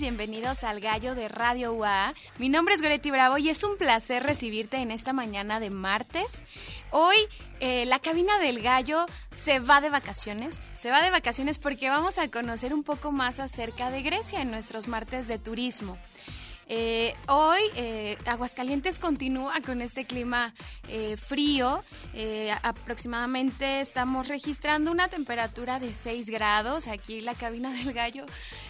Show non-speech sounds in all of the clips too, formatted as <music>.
Bienvenidos al Gallo de Radio UA. Mi nombre es Goretti Bravo y es un placer recibirte en esta mañana de martes. Hoy eh, la cabina del gallo se va de vacaciones. Se va de vacaciones porque vamos a conocer un poco más acerca de Grecia en nuestros martes de turismo. Eh, hoy eh, Aguascalientes continúa con este clima eh, frío. aproximadamente estamos registrando una temperatura de 6 grados. Aquí la cabina del gallo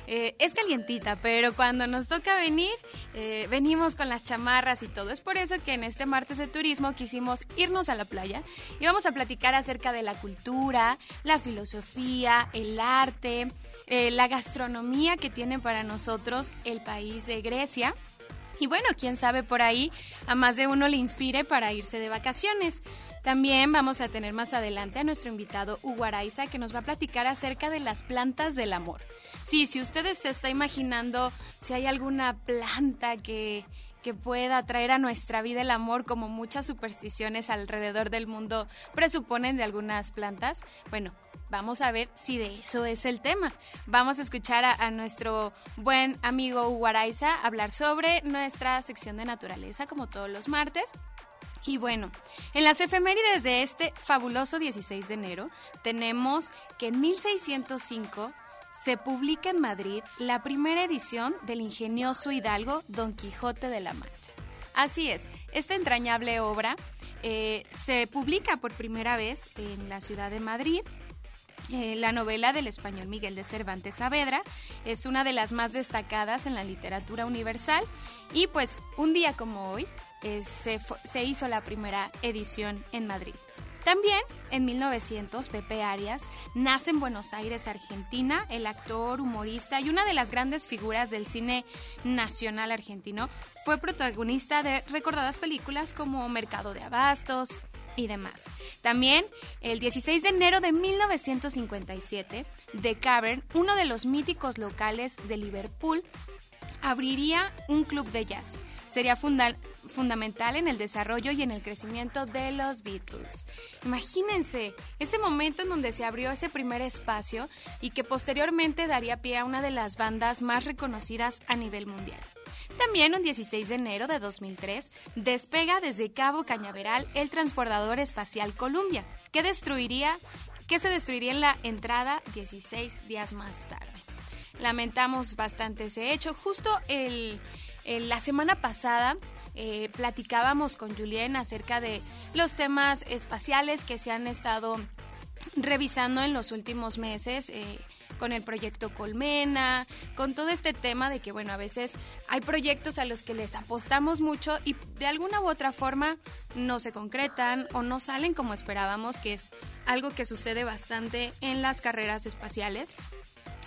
es calientita, pero cuando nos toca venir, venimos con las chamarras y todo. Es por eso que en este martes de turismo quisimos irnos a la playa y vamos a platicar acerca de la cultura, la filosofía, el arte, la gastronomía que tiene para nosotros el país de Grecia y bueno, quién sabe por ahí a más de uno le inspire para irse de vacaciones. También vamos a tener más adelante a nuestro invitado Hugo que nos va a platicar acerca de las plantas del amor. Sí, si ustedes se está imaginando si hay alguna planta que, que pueda traer a nuestra vida el amor, como muchas supersticiones alrededor del mundo presuponen de algunas plantas, bueno, Vamos a ver si de eso es el tema. Vamos a escuchar a, nuestro buen amigo Hugo hablar sobre nuestra sección de naturaleza, como todos los martes. Y bueno, en las efemérides de este fabuloso 16 de enero, tenemos que en 1605 se publica en Madrid la primera edición del ingenioso hidalgo Don Quijote de la Mancha. Así es, esta entrañable obra eh, se publica por primera vez en la ciudad de Madrid eh, la novela del español Miguel de Cervantes Saavedra es una de las más destacadas en la literatura universal y pues un día como hoy eh, se, se hizo la primera edición en Madrid. También en 1900 Pepe Arias nace en Buenos Aires, Argentina, el actor, humorista y una de las grandes figuras del cine nacional argentino. Fue protagonista de recordadas películas como Mercado de Abastos, y demás. También, el 16 de enero de 1957, The Cavern, uno de los míticos locales de Liverpool, abriría un club de jazz. Sería fundamental en el desarrollo y en el crecimiento de los Beatles. Imagínense ese momento en donde se abrió ese primer espacio y que posteriormente daría pie a una de las bandas más reconocidas a nivel mundial. También un 16 de enero de 2003 despega desde Cabo Cañaveral el transportador espacial Columbia, que destruiría que se destruiría en la entrada 16 días más tarde. Lamentamos bastante ese hecho. Justo la semana pasada eh, platicábamos con Julien acerca de los temas espaciales que se han estado revisando en los últimos meses. Eh, con el proyecto Colmena, con todo este tema de que, bueno, a veces hay proyectos a los que les apostamos mucho y de alguna u otra forma no se concretan o no salen como esperábamos, que es algo que sucede bastante en las carreras espaciales.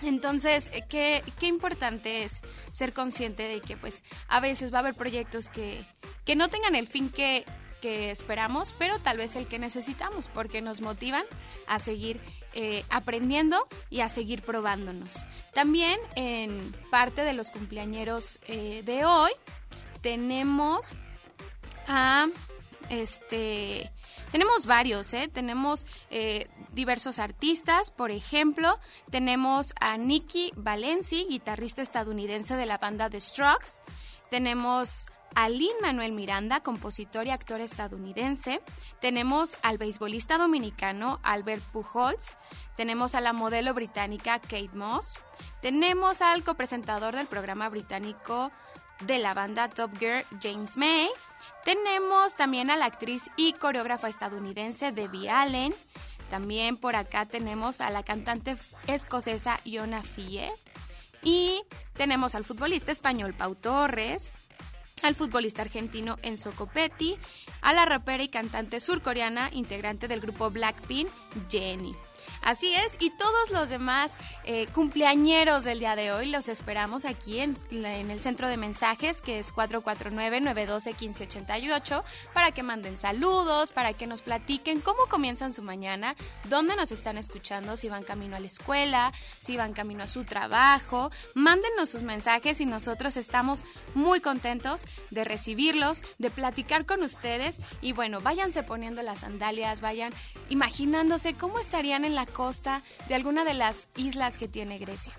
Entonces, eh, qué, qué importante es ser consciente de que pues a veces va a haber proyectos que, que no tengan el fin que, que esperamos, pero tal vez el que necesitamos, porque nos motivan a seguir eh, aprendiendo y a seguir probándonos. También en parte de los cumpleañeros eh, de hoy tenemos a este tenemos varios, ¿eh? tenemos diversos artistas, por ejemplo, tenemos a Nicky Valenci, guitarrista estadounidense de la banda The Strokes, tenemos a Manuel Miranda, compositor y actor estadounidense. Tenemos al beisbolista dominicano Albert Pujols. Tenemos a la modelo británica Kate Moss. Tenemos al copresentador del programa británico de la banda Top Gear, James May. Tenemos también a la actriz y coreógrafa estadounidense Debbie Allen. También por acá tenemos a la cantante escocesa Iona Fie. Y tenemos al futbolista español Pau Torres, al futbolista argentino Enzo Copetti, a la rapera y cantante surcoreana integrante del grupo Blackpink, Jennie. Así es, y todos los demás eh, cumpleañeros del día de hoy los esperamos aquí en, el centro de mensajes que es 449-912-1588 para que manden saludos, para que nos platiquen cómo comienzan su mañana, dónde nos están escuchando, si van camino a la escuela, si van camino a su trabajo. Mándenos sus mensajes y nosotros estamos muy contentos de recibirlos, de platicar con ustedes y bueno, váyanse poniendo las sandalias, vayan imaginándose cómo estarían en la costa de alguna de las islas que tiene Grecia.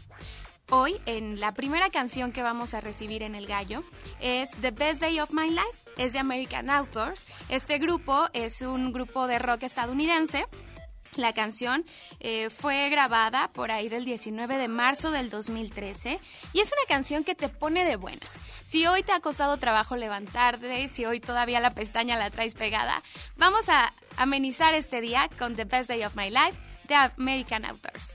Hoy, en la primera canción que vamos a recibir en El Gallo, es The Best Day of My Life, es de American Authors. Este grupo es un grupo de rock estadounidense. La canción eh, fue grabada por ahí del 19 de marzo del 2013 y es una canción que te pone de buenas. Si hoy te ha costado trabajo levantarte, si hoy todavía la pestaña la traes pegada, vamos a amenizar este día con The Best Day of My Life de American Authors.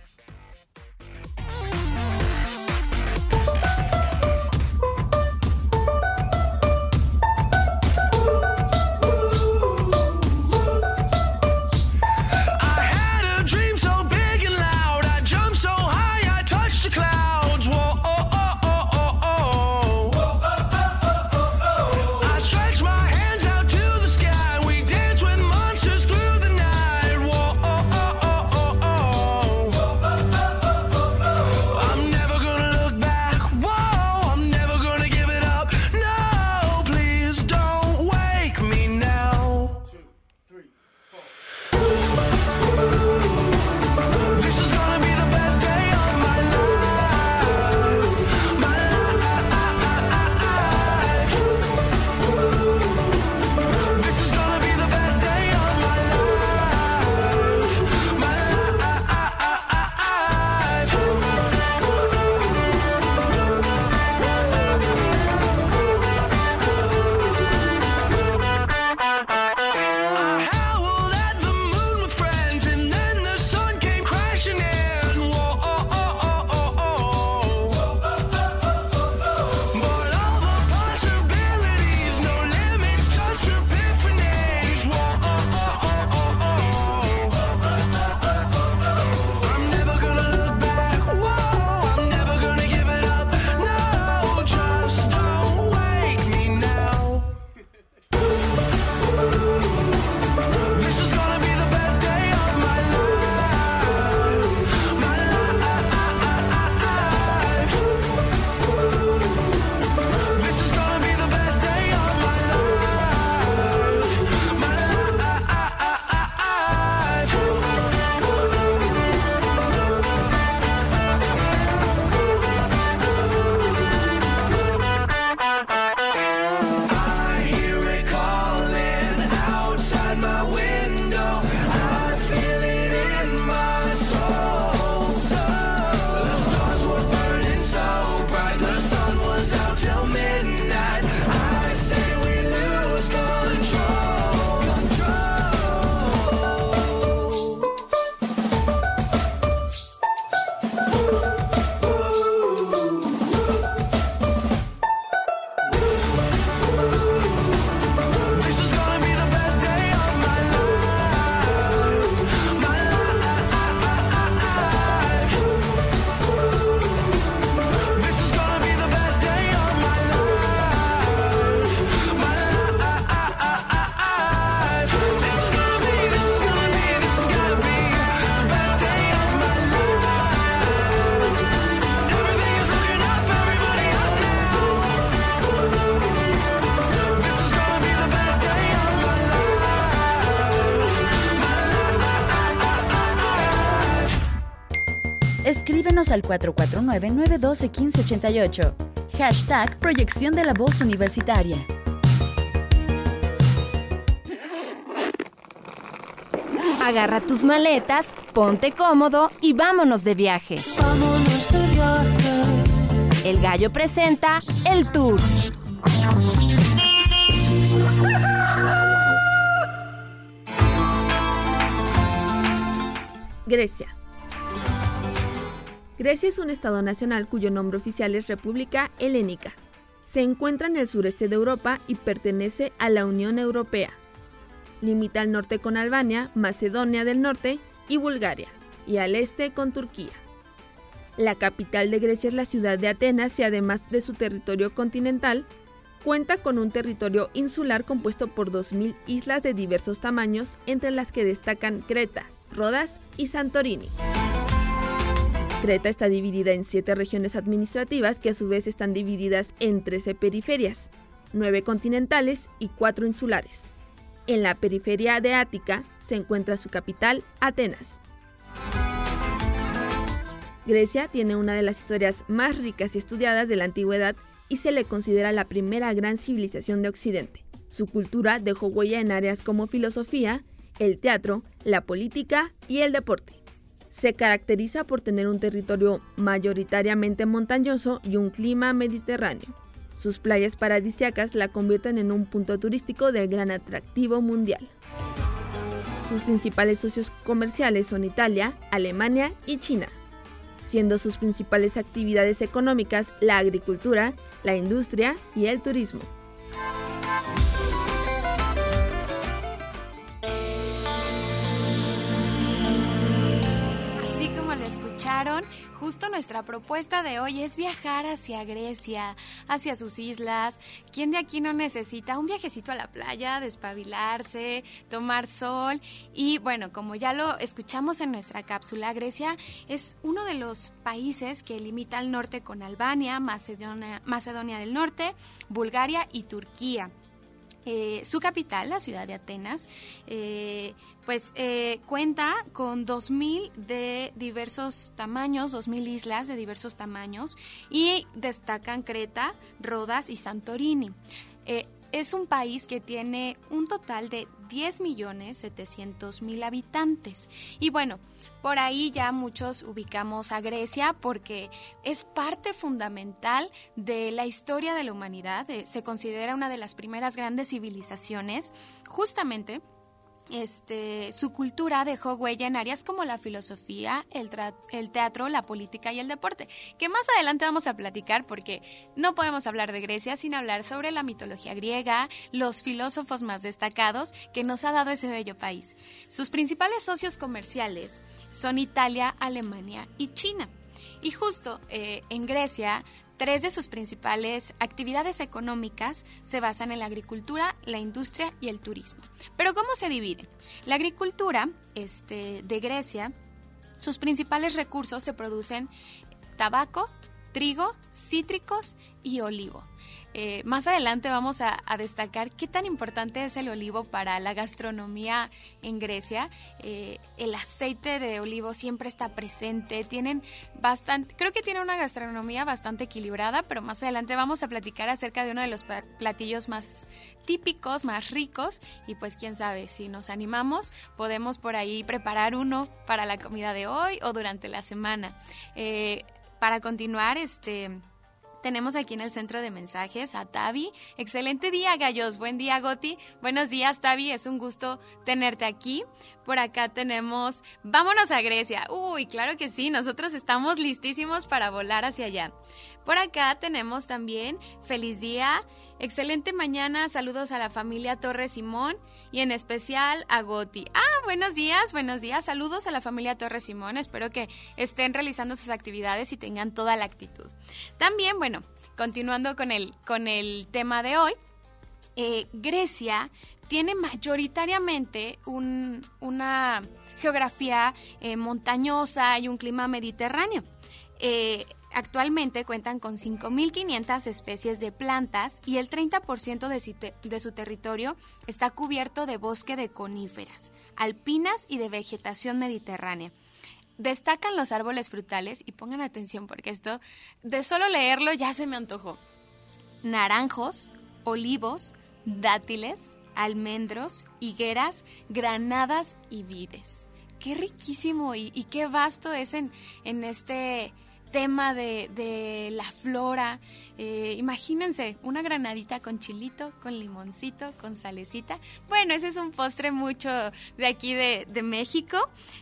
Al 449-912-1588. Hashtag Proyección de la Voz Universitaria. Agarra tus maletas, ponte cómodo y vámonos de viaje. Vámonos de viaje. El gallo presenta el tour. Grecia. Grecia es un estado nacional cuyo nombre oficial es República Helénica. Se encuentra en el sureste de Europa y pertenece a la Unión Europea. Limita al norte con Albania, Macedonia del Norte y Bulgaria. y al este con Turquía. La capital de Grecia es la ciudad de Atenas y además de su territorio continental, cuenta con un territorio insular compuesto por 2.000 islas de diversos tamaños, entre las que destacan Creta, Rodas y Santorini. Creta está dividida en siete regiones administrativas que a su vez están divididas en 13 periferias, 9 continentales y 4 insulares. En la periferia de Ática se encuentra su capital, Atenas. Grecia tiene una de las historias más ricas y estudiadas de la antigüedad y se le considera la primera gran civilización de Occidente. Su cultura dejó huella en áreas como filosofía, el teatro, la política y el deporte. Se caracteriza por tener un territorio mayoritariamente montañoso y un clima mediterráneo. Sus playas paradisiacas la convierten en un punto turístico de gran atractivo mundial. Sus principales socios comerciales son Italia, Alemania y China, siendo sus principales actividades económicas la agricultura, la industria y el turismo. Justo nuestra propuesta de hoy es viajar hacia Grecia, hacia sus islas. ¿Quién de aquí no necesita un viajecito a la playa, despabilarse, tomar sol? Y bueno, como ya lo escuchamos en nuestra cápsula, Grecia es uno de los países que limita al norte con Albania, Macedonia, Macedonia del Norte, Bulgaria y Turquía. Eh, su capital, la ciudad de Atenas, eh, pues eh, cuenta con 2.000 de diversos tamaños, 2.000 islas de diversos tamaños y destacan Creta, Rodas y Santorini. Es un país que tiene un total de 10.700.000 habitantes. Y bueno, por ahí ya muchos ubicamos a Grecia porque es parte fundamental de la historia de la humanidad. Eh, se considera una de las primeras grandes civilizaciones justamente este, su cultura dejó huella en áreas como la filosofía, el, teatro, la política y el deporte, que más adelante vamos a platicar porque no podemos hablar de Grecia sin hablar sobre la mitología griega, los filósofos más destacados que nos ha dado ese bello país. Sus principales socios comerciales son Italia, Alemania y China. Y justo eh, en Grecia Tres de sus principales actividades económicas se basan en la agricultura, la industria y el turismo. Pero ¿cómo se dividen? La agricultura este, de Grecia, sus principales recursos se producen tabaco, trigo, cítricos y olivo. Eh, más adelante vamos a, destacar qué tan importante es el olivo para la gastronomía en Grecia. Eh, el aceite de olivo siempre está presente, tienen bastante, creo que tiene una gastronomía bastante equilibrada, pero más adelante vamos a platicar acerca de uno de los platillos más típicos, más ricos y pues quién sabe, si nos animamos podemos por ahí preparar uno para la comida de hoy o durante la semana. Eh, para continuar, este tenemos aquí en el centro de mensajes a Tavi. Excelente día, gallos. Buen día, Goti. Buenos días, Tavi. Es un gusto tenerte aquí. Por acá tenemos, vámonos a Grecia. Uy, claro que sí, nosotros estamos listísimos para volar hacia allá. Por acá tenemos también, feliz día, excelente mañana, saludos a la familia Torres Simón y en especial a Goti. Ah, buenos días, buenos días, saludos a la familia Torres Simón, espero que estén realizando sus actividades y tengan toda la actitud. También, bueno, continuando con el, con el tema de hoy, eh, Grecia tiene mayoritariamente una geografía eh, montañosa y un clima mediterráneo. Eh, Actualmente cuentan con 5.500 especies de plantas y el 30% de, su territorio está cubierto de bosque de coníferas, alpinas y de vegetación mediterránea. Destacan los árboles frutales y pongan atención porque esto, de solo leerlo ya se me antojó. Naranjos, olivos, dátiles, almendros, higueras, granadas y vides. Qué riquísimo y, qué vasto es en, en este tema de, de la flora. Eh, imagínense, una granadita con chilito, con limoncito, con salecita. Bueno, ese es un postre mucho de aquí de, de México.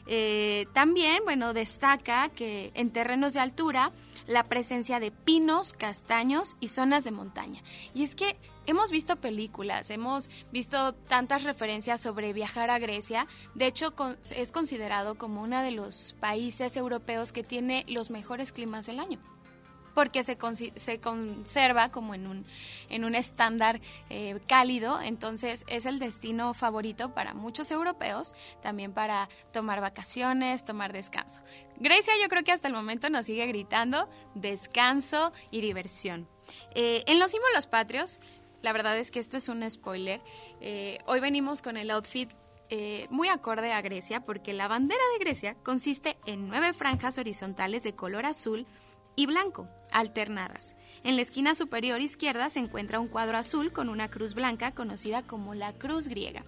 Eh, también, bueno, destaca que en terrenos de altura la presencia de pinos, castaños y zonas de montaña. Y es que hemos visto películas, hemos visto tantas referencias sobre viajar a Grecia. De hecho, es considerado como uno de los países europeos que tiene los mejores climas del año porque se, se conserva como en un, en un estándar eh, cálido, entonces es el destino favorito para muchos europeos, también para tomar vacaciones, tomar descanso. Grecia yo creo que hasta el momento nos sigue gritando descanso y diversión. Eh, en los símbolos patrios, la verdad es que esto es un spoiler, eh, hoy venimos con el outfit muy acorde a Grecia porque la bandera de Grecia consiste en nueve franjas horizontales de color azul y blanco alternadas. En la esquina superior izquierda se encuentra un cuadro azul con una cruz blanca conocida como la cruz griega.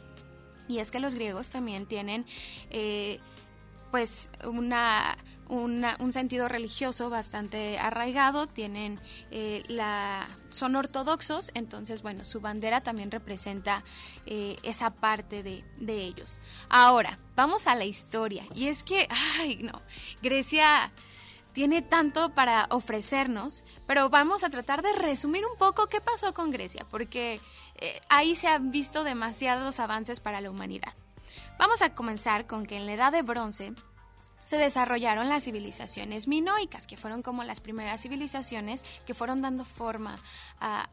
Y es que los griegos también tienen eh, pues una, un sentido religioso bastante arraigado, tienen eh, son ortodoxos, entonces bueno, su bandera también representa eh, esa parte de, de, ellos. Ahora, vamos a la historia, y es que, ay no, Grecia tiene tanto para ofrecernos, pero vamos a tratar de resumir un poco qué pasó con Grecia, porque eh, ahí se han visto demasiados avances para la humanidad. Vamos a comenzar con que en la Edad de Bronce se desarrollaron las civilizaciones minoicas, que fueron como las primeras civilizaciones que fueron dando forma a,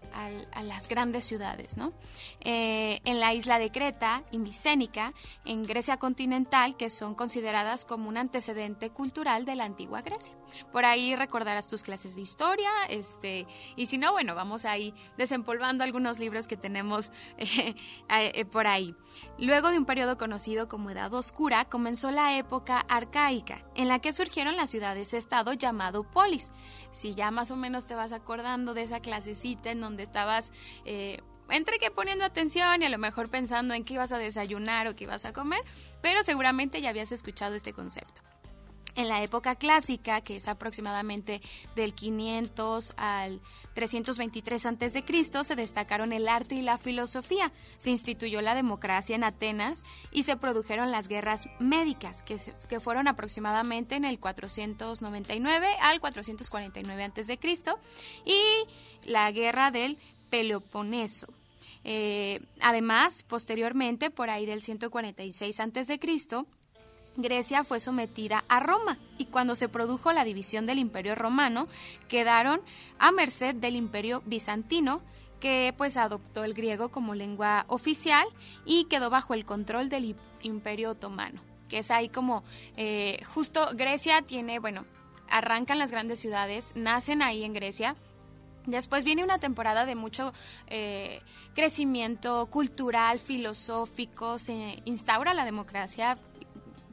las grandes ciudades. ¿no? Eh, en la isla de Creta y Micénica, en Grecia continental, que son consideradas como un antecedente cultural de la antigua Grecia. Por ahí recordarás tus clases de historia, este, y si no, bueno, vamos ahí desempolvando algunos libros que tenemos <laughs> eh, eh, por ahí. Luego de un periodo conocido como Edad Oscura, comenzó la época arcaica en la que surgieron las ciudades-estado llamado polis. Si ya más o menos te vas acordando de esa clasecita en donde estabas... Eh, entre que poniendo atención y a lo mejor pensando en qué ibas a desayunar o qué ibas a comer, pero seguramente ya habías escuchado este concepto. En la época clásica, que es aproximadamente del 500 al 323 a.C., se destacaron el arte y la filosofía, se instituyó la democracia en Atenas y se produjeron las guerras médicas, que, fueron aproximadamente en el 499 al 449 a.C., y la guerra del Peloponeso. Eh, además, posteriormente, por ahí del 146 a.C., Grecia fue sometida a Roma y cuando se produjo la división del Imperio Romano quedaron a merced del Imperio Bizantino que pues adoptó el griego como lengua oficial y quedó bajo el control del Imperio Otomano, que es ahí como eh, justo Grecia tiene, bueno, arrancan las grandes ciudades, nacen ahí en Grecia, Después viene una temporada de mucho eh, crecimiento cultural, filosófico, se instaura la democracia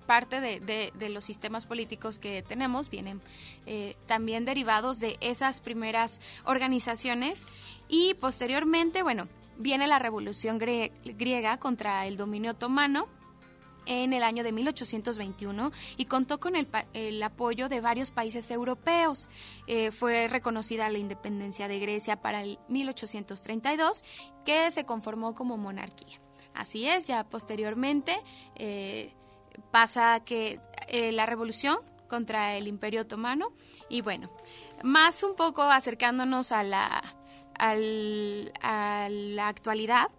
parte de, los sistemas políticos que tenemos vienen eh, también derivados de esas primeras organizaciones y posteriormente, bueno, viene la revolución griega contra el dominio otomano en el año de 1821 y contó con el, apoyo de varios países europeos. Eh, fue reconocida la independencia de Grecia para el 1832, que se conformó como monarquía. Así es, ya posteriormente eh, pasa que eh, la revolución contra el imperio otomano. Y bueno, más un poco acercándonos a la, a la actualidad,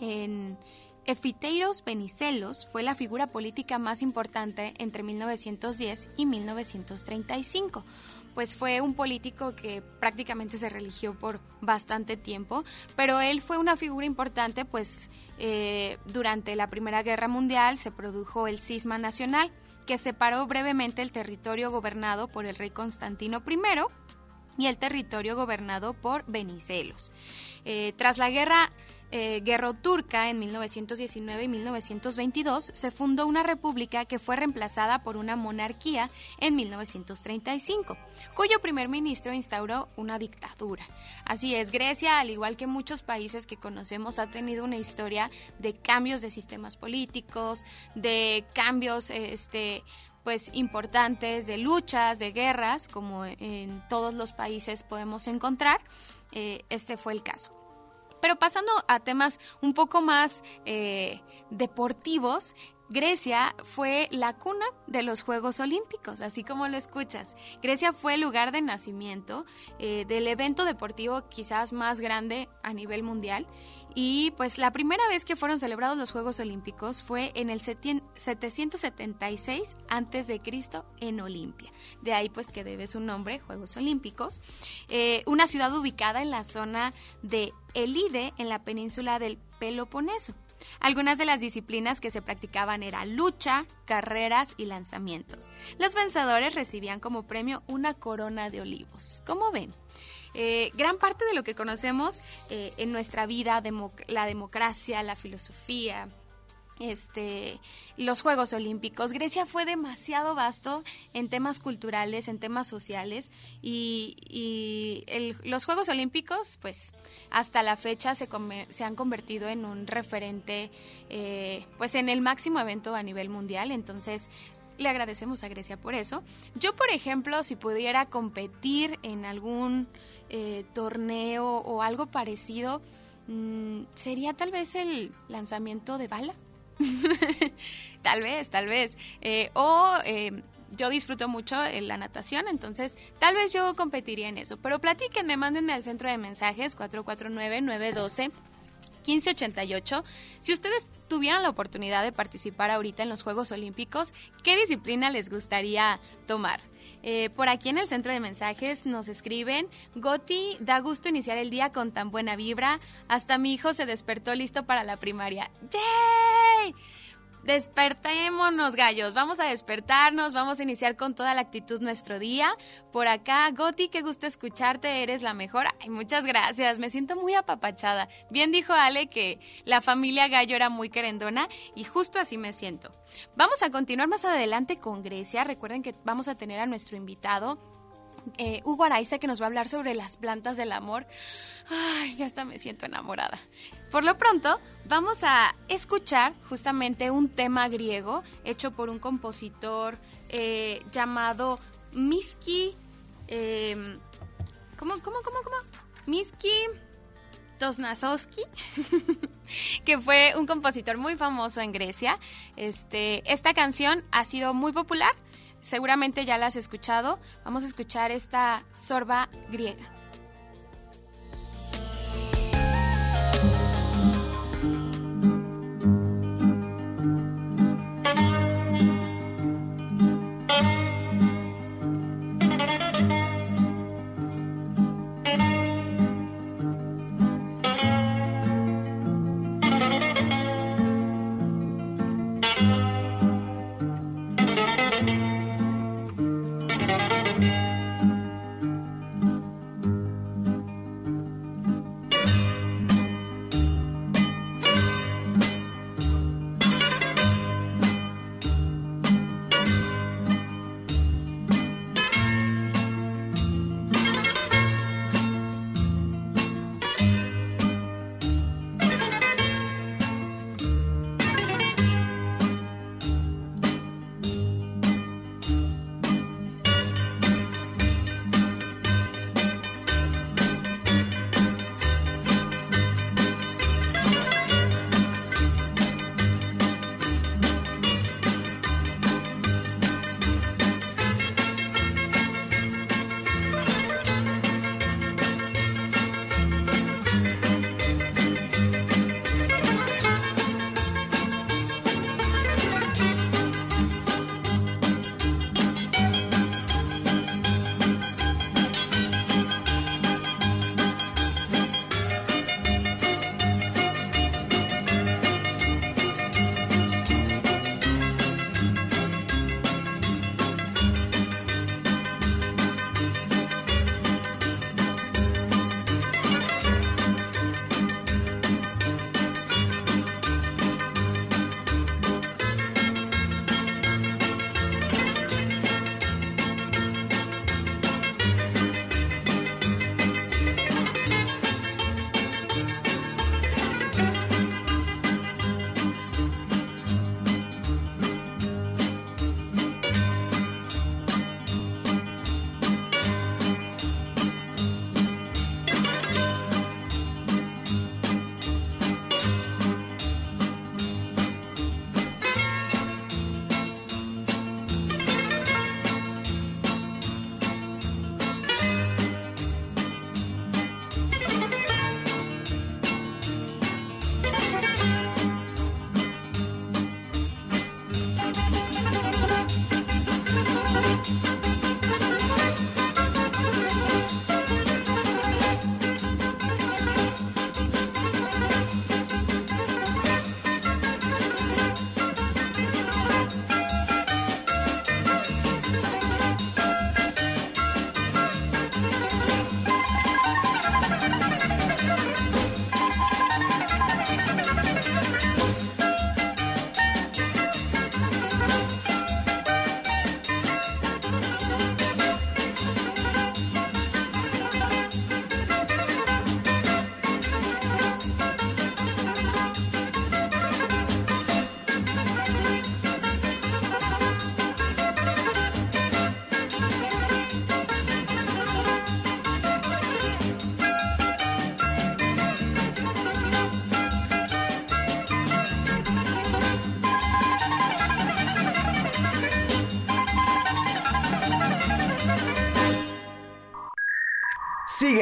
en Efiteiros Venizelos fue la figura política más importante entre 1910 y 1935 pues fue un político que prácticamente se religió por bastante tiempo, pero él fue una figura importante, pues eh, durante la Primera Guerra Mundial se produjo el cisma nacional, que separó brevemente el territorio gobernado por el rey Constantino I y el territorio gobernado por Venizelos. Eh, tras la guerra eh, turca en 1919 y 1922 se fundó una república que fue reemplazada por una monarquía en 1935, cuyo primer ministro instauró una dictadura. Así es, Grecia, al igual que muchos países que conocemos, ha tenido una historia de cambios de sistemas políticos, de cambios este, pues importantes de luchas, de guerras, como en todos los países podemos encontrar. Eh, este fue el caso. Pero pasando a temas un poco más eh, deportivos, Grecia fue la cuna de los Juegos Olímpicos, así como lo escuchas. Grecia fue el lugar de nacimiento eh, del evento deportivo quizás más grande a nivel mundial. Y pues la primera vez que fueron celebrados los Juegos Olímpicos fue en el 776 a.C. en Olimpia. De ahí pues que debe su nombre, Juegos Olímpicos. Eh, una ciudad ubicada en la zona de Elide, en la península del Peloponeso. Algunas de las disciplinas que se practicaban eran lucha, carreras y lanzamientos. Los vencedores recibían como premio una corona de olivos. ¿Cómo ven? Eh, gran parte de lo que conocemos eh, en nuestra vida, la democracia, la filosofía, este, los Juegos Olímpicos. Grecia fue demasiado vasto en temas culturales, en temas sociales y, los Juegos Olímpicos, pues hasta la fecha se, se han convertido en un referente, eh, pues en el máximo evento a nivel mundial. Entonces, le agradecemos a Grecia por eso. Yo, por ejemplo, si pudiera competir en algún eh, torneo o algo parecido, mm, sería tal vez el lanzamiento de bala <laughs> tal vez, tal vez. Eh, o eh, yo disfruto mucho la natación, entonces tal vez yo competiría en eso. Pero platíquenme, mándenme al centro de mensajes 449-912. 1588. Si ustedes tuvieran la oportunidad de participar ahorita en los Juegos Olímpicos, ¿qué disciplina les gustaría tomar? Eh, por aquí en el centro de mensajes nos escriben, Goti, da gusto iniciar el día con tan buena vibra, hasta mi hijo se despertó listo para la primaria. ¡Yay! Despertémonos, gallos. Vamos a despertarnos, vamos a iniciar con toda la actitud nuestro día. Por acá, Goti, qué gusto escucharte, eres la mejor. Ay, muchas gracias, me siento muy apapachada. Bien dijo Ale que la familia Gallo era muy querendona y justo así me siento. Vamos a continuar más adelante con Grecia. Recuerden que vamos a tener a nuestro invitado eh, Hugo Araiza que nos va a hablar sobre las plantas del amor. Ay, ya hasta me siento enamorada. Por lo pronto, vamos a escuchar justamente un tema griego hecho por un compositor eh, llamado Miski. Em, ¿Cómo, cómo, cómo, cómo? Miski Tosnasowski, <laughs> que fue un compositor muy famoso en Grecia. Este, esta canción ha sido muy popular seguramente ya la has escuchado. Vamos a escuchar esta sorba griega.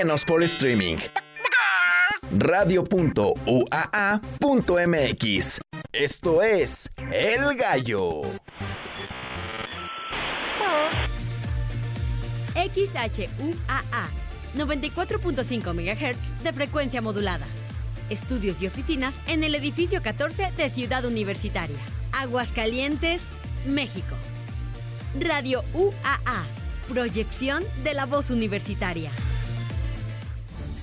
Síguenos por streaming. Radio.uaa.mx. Esto es El Gallo. XHUAA 94.5 MHz de frecuencia modulada. Estudios y oficinas en el edificio 14 de Ciudad Universitaria. Aguascalientes, México. Radio UAA. Proyección de la voz universitaria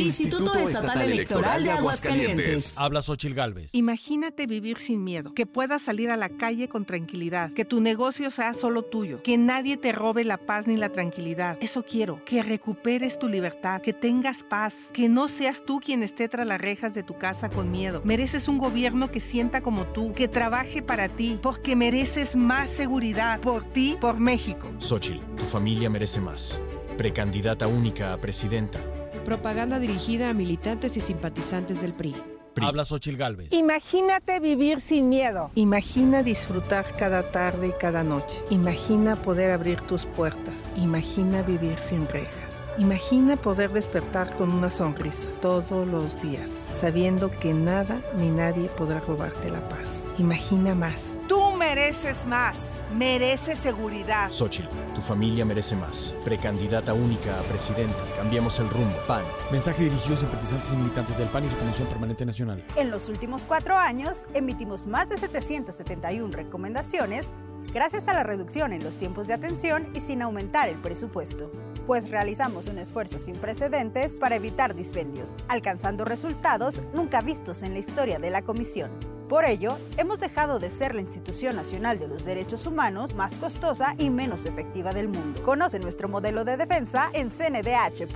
Instituto, Estatal, Electoral de Aguascalientes. Habla Xochil Gálvez. Imagínate vivir sin miedo, que puedas salir a la calle con tranquilidad, que tu negocio sea solo tuyo, que nadie te robe la paz ni la tranquilidad. Eso quiero, que recuperes tu libertad, que tengas paz, que no seas tú quien esté tras las rejas de tu casa con miedo. Mereces un gobierno que sienta como tú, que trabaje para ti, porque mereces más seguridad por ti, por México. Xochil, tu familia merece más. Precandidata única a presidenta Propaganda dirigida a militantes y simpatizantes del PRI. Habla Xochil Gálvez. Imagínate vivir sin miedo. Imagina disfrutar cada tarde y cada noche. Imagina poder abrir tus puertas. Imagina vivir sin rejas. Imagina poder despertar con una sonrisa todos los días, sabiendo que nada ni nadie podrá robarte la paz. Imagina más. Tú mereces más. Merece seguridad. Xochitl, tu familia merece más. Precandidata única a presidenta. Cambiemos el rumbo. PAN. Mensaje dirigido a simpatizantes y militantes del PAN y su Comisión Permanente Nacional. En los últimos cuatro años, emitimos más de 771 recomendaciones gracias a la reducción en los tiempos de atención y sin aumentar el presupuesto, pues realizamos un esfuerzo sin precedentes para evitar dispendios, alcanzando resultados nunca vistos en la historia de la Comisión. Por ello, hemos dejado de ser la institución nacional de los derechos humanos más costosa y menos efectiva del mundo. Conoce nuestro modelo de defensa en cndh.org.mx.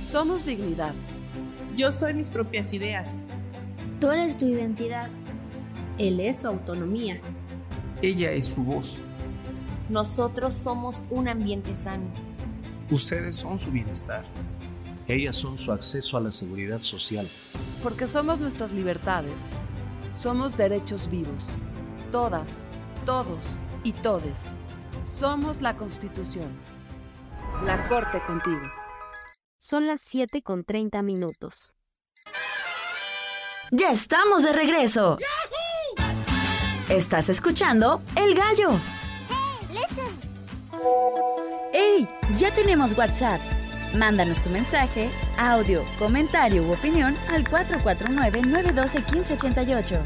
Somos dignidad. Yo soy mis propias ideas. Tú eres tu identidad. Él es su autonomía. Ella es su voz. Nosotros somos un ambiente sano. Ustedes son su bienestar. Ellas son su acceso a la seguridad social. Porque somos nuestras libertades. Somos derechos vivos. Todas, todos y todes. Somos la Constitución. La Corte contigo. Son las 7 con 30 minutos. Ya estamos de regreso. Estás escuchando El Gallo. ¡Hey! Ya tenemos WhatsApp. Mándanos tu mensaje, audio, comentario u opinión al 449-912-1588.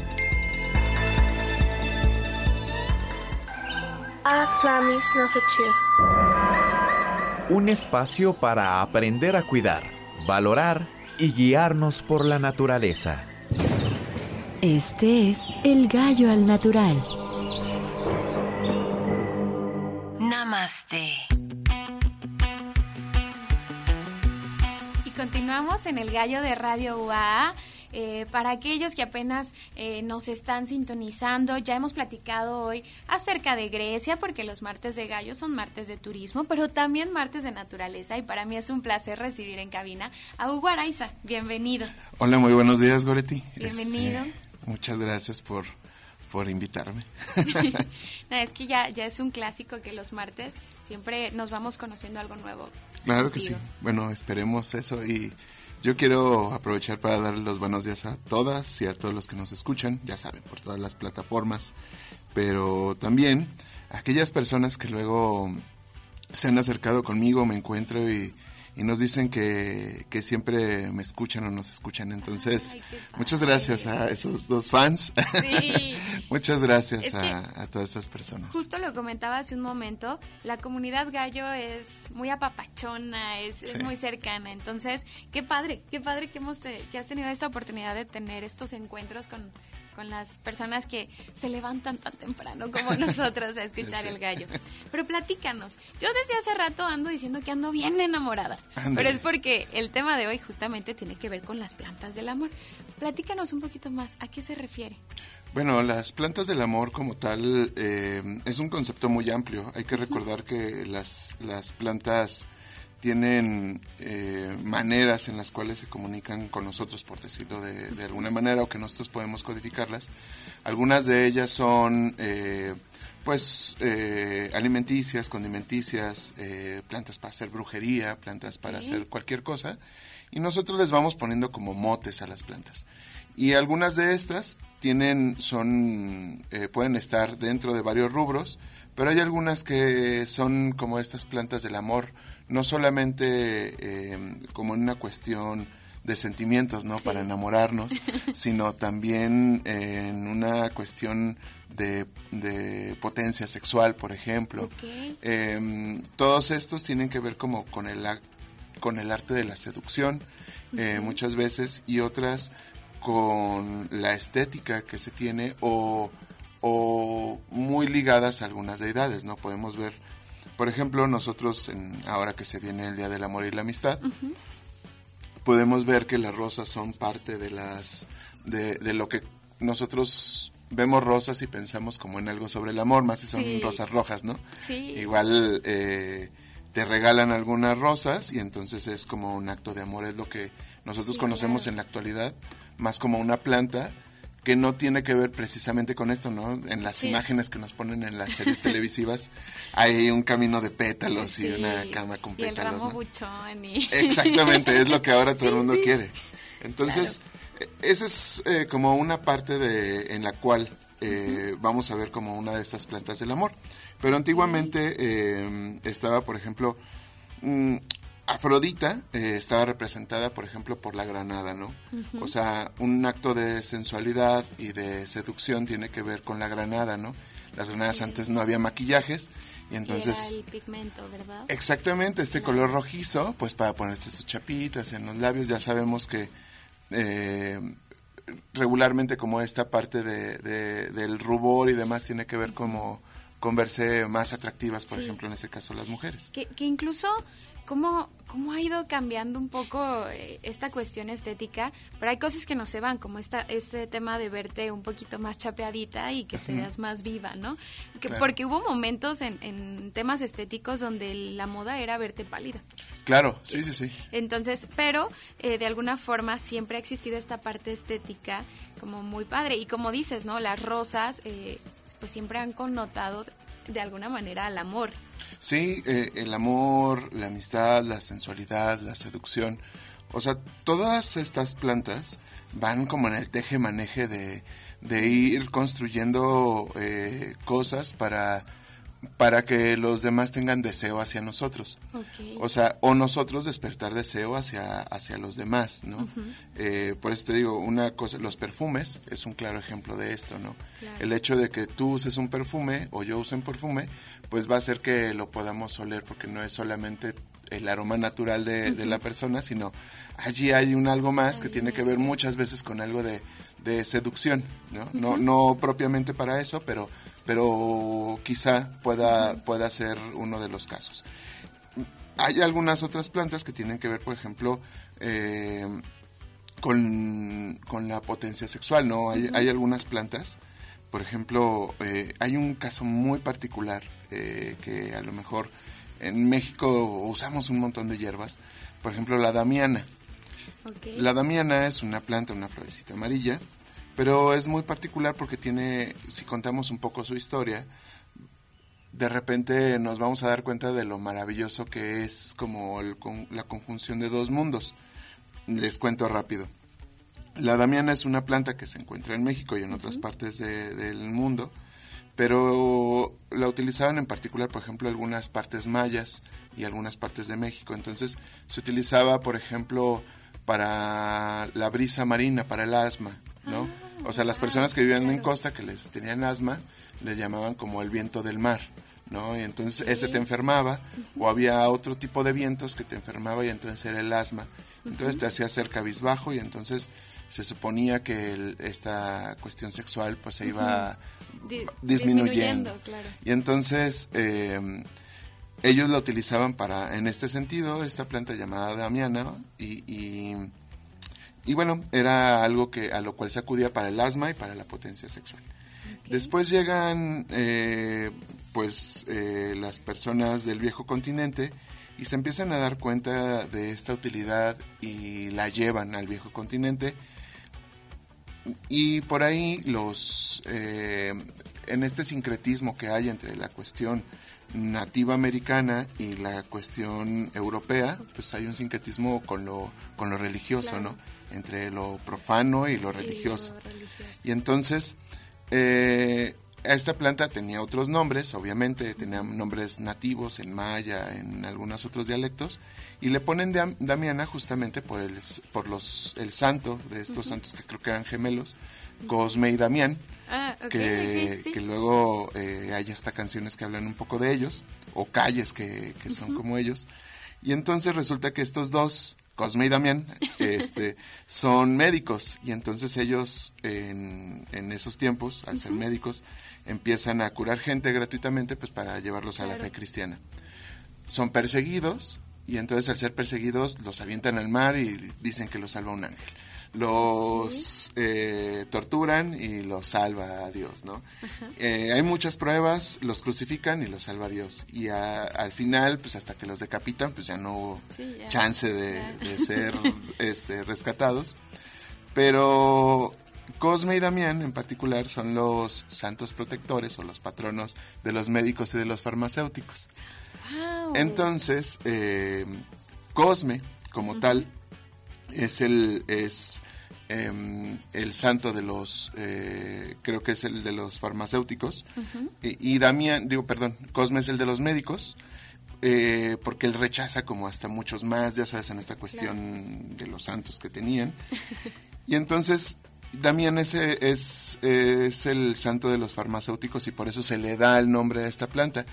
Un espacio para aprender a cuidar, valorar y guiarnos por la naturaleza. Este es el gallo al natural. Namaste. Continuamos en el gallo de Radio UA. Eh, para aquellos que apenas eh, nos están sintonizando, ya hemos platicado hoy acerca de Grecia, porque los martes de gallo son martes de turismo, pero también martes de naturaleza. Y para mí es un placer recibir en cabina a Hugo Araiza. Bienvenido. Hola, muy buenos días, Goretti. Bienvenido. Este, muchas gracias por, por invitarme. <laughs> no, es que ya, ya es un clásico que los martes siempre nos vamos conociendo algo nuevo. Claro que sí. Bueno, esperemos eso y yo quiero aprovechar para darle los buenos días a todas y a todos los que nos escuchan, ya saben, por todas las plataformas, pero también a aquellas personas que luego se han acercado conmigo, me encuentro y, y nos dicen que, que, siempre me escuchan o nos escuchan. Entonces, muchas gracias a esos dos fans. Sí. Muchas gracias a, a, todas esas personas. Justo lo comentaba hace un momento, la comunidad gallo es muy apapachona, es, sí. es muy cercana. Entonces, qué padre, qué padre que, hemos te, que has tenido esta oportunidad de tener estos encuentros con con las personas que se levantan tan temprano como <laughs> nosotros a escuchar el gallo. Pero platícanos. Yo desde hace rato ando diciendo que ando bien enamorada. Andale. Pero es porque el tema de hoy justamente tiene que ver con las plantas del amor. Platícanos un poquito más. ¿A qué se refiere? Bueno, las plantas del amor como tal eh, es un concepto muy amplio. Hay que recordar que las, las plantas tienen eh, maneras en las cuales se comunican con nosotros, por decirlo de, de, alguna manera, o que nosotros podemos codificarlas. Algunas de ellas son, eh, pues, eh, alimenticias, condimenticias, plantas para hacer brujería, plantas para ¿Sí? hacer cualquier cosa, y nosotros les vamos poniendo como motes a las plantas. Y algunas de estas tienen, son, eh, pueden estar dentro de varios rubros, pero hay algunas que son como estas plantas del amor, no solamente eh, como en una cuestión de sentimientos, ¿no? Sí. Para enamorarnos, <laughs> sino también en una cuestión de, de potencia sexual, por ejemplo. Okay. Eh, todos estos tienen que ver como con el, con el arte de la seducción, uh -huh. eh, muchas veces, y otras con la estética que se tiene o, o muy ligadas a algunas deidades, ¿no? Podemos ver por ejemplo, nosotros, en, ahora que se viene el Día del Amor y la Amistad, uh -huh. podemos ver que las rosas son parte de las de, de, lo que nosotros vemos rosas y pensamos como en algo sobre el amor, más si son sí. rosas rojas, ¿no? Sí. Igual eh, te regalan algunas rosas y entonces es como un acto de amor, es lo que nosotros sí, conocemos claro. en la actualidad, más como una planta que no tiene que ver precisamente con esto, ¿no? En las sí. imágenes que nos ponen en las series <laughs> televisivas hay un camino de pétalos sí. y una cama con pétalos. Y el ramo ¿no? buchón y... <laughs> Exactamente, es lo que ahora <laughs> todo el mundo quiere. Entonces, claro. esa es eh, como una parte de en la cual eh, uh -huh. vamos a ver como una de estas plantas del amor. Pero antiguamente eh, estaba, por ejemplo, mmm, Afrodita eh, estaba representada, por ejemplo, por la granada, ¿no? Uh -huh. O sea, un acto de sensualidad y de seducción tiene que ver con la granada, ¿no? Las granadas sí. antes no había maquillajes y entonces... Y era el pigmento, ¿verdad? Exactamente, este claro. color rojizo, pues para ponerte sus chapitas en los labios, ya sabemos que eh, regularmente como esta parte de, de, del rubor y demás tiene que ver como con verse más atractivas, por sí. ejemplo, en este caso las mujeres. Que, que incluso ¿Cómo, ¿Cómo ha ido cambiando un poco eh, esta cuestión estética? Pero hay cosas que no se van, como esta, este tema de verte un poquito más chapeadita y que te veas más viva, ¿no? Que, claro. Porque hubo momentos en, en, temas estéticos donde la moda era verte pálida. Claro, sí, sí, sí. Entonces, pero eh, de alguna forma siempre ha existido esta parte estética como muy padre. Y como dices, ¿no? Las rosas, eh, pues siempre han connotado de alguna manera al amor. Sí, eh, el amor, la amistad, la sensualidad, la seducción. O sea, todas estas plantas van como en el teje-maneje de, de ir construyendo eh, cosas para para que los demás tengan deseo hacia nosotros. Okay. O sea, o nosotros despertar deseo hacia, hacia los demás, ¿no? Uh -huh. eh, por eso te digo, una cosa, los perfumes es un claro ejemplo de esto, ¿no? Claro. El hecho de que tú uses un perfume o yo use un perfume, pues va a hacer que lo podamos oler porque no es solamente el aroma natural de, de la persona, sino allí hay un algo más que tiene que ver muchas veces con algo de, de seducción, ¿no? no, no propiamente para eso, pero, pero quizá pueda, pueda ser uno de los casos. Hay algunas otras plantas que tienen que ver, por ejemplo, eh, con, con, la potencia sexual, ¿no? Hay, hay algunas plantas, por ejemplo, eh, hay un caso muy particular eh, que a lo mejor en México usamos un montón de hierbas, por ejemplo, la damiana. Okay. La damiana es una planta, una florecita amarilla, pero es muy particular porque tiene, si contamos un poco su historia, de repente nos vamos a dar cuenta de lo maravilloso que es como el, con, la conjunción de dos mundos. Les cuento rápido. La damiana es una planta que se encuentra en México y en otras partes de, del mundo, pero la utilizaban en particular, por ejemplo, algunas partes mayas y algunas partes de México. Entonces se utilizaba, por ejemplo, para la brisa marina, para el asma, ¿no? O sea, las personas que vivían en costa que les tenían asma, les llamaban como el viento del mar. ¿no? Y entonces ese te enfermaba, o había otro tipo de vientos que te enfermaba y entonces era el asma. Entonces te hacía ser cabizbajo y entonces se suponía que el, esta cuestión sexual pues se iba Di- disminuyendo. disminuyendo, claro. Y entonces eh, ellos la utilizaban para, en este sentido, esta planta llamada damiana y, y, y bueno, era algo que a lo cual se acudía para el asma y para la potencia sexual. Después llegan eh, pues eh, las personas del viejo continente y se empiezan a dar cuenta de esta utilidad y la llevan al viejo continente. Y por ahí los eh, en este sincretismo que hay entre la cuestión nativa americana y la cuestión europea pues hay un sincretismo con lo con lo religioso no entre lo profano y lo religioso. y entonces eh, esta planta tenía otros nombres, obviamente, tenía nombres nativos en maya, en algunos otros dialectos, y le ponen Dam- Damiana justamente por el, por los, el santo de estos santos que creo que eran gemelos, Cosme y Damián, Ah, que, ok, sí. que luego eh, hay hasta canciones que hablan un poco de ellos, o calles que, que son como ellos. Y entonces resulta que estos dos, Cosme y Damián, este, <laughs> son médicos. Y entonces ellos, en, en esos tiempos, al ser médicos, empiezan a curar gente gratuitamente pues para llevarlos a la fe cristiana. Son perseguidos y entonces al ser perseguidos los avientan al mar y dicen que los salva un ángel. Los eh, torturan y los salva a Dios, ¿no? Eh, hay muchas pruebas, los crucifican y los salva Dios. Y a- al final, pues hasta que los decapitan, pues ya no hubo Sí, ya. chance de, de ser <laughs> este, rescatados. Pero Cosme y Damián en particular son los santos protectores o los patronos de los médicos y de los farmacéuticos. Wow. Entonces, eh, Cosme, como tal, es el es em, el santo de los, eh, creo que es el de los farmacéuticos, y Damián, digo, perdón, Cosme es el de los médicos, eh, porque él rechaza como hasta muchos más, ya sabes, en esta cuestión de los santos que tenían. Y entonces Damián ese es, es el santo de los farmacéuticos y por eso se le da el nombre a esta planta.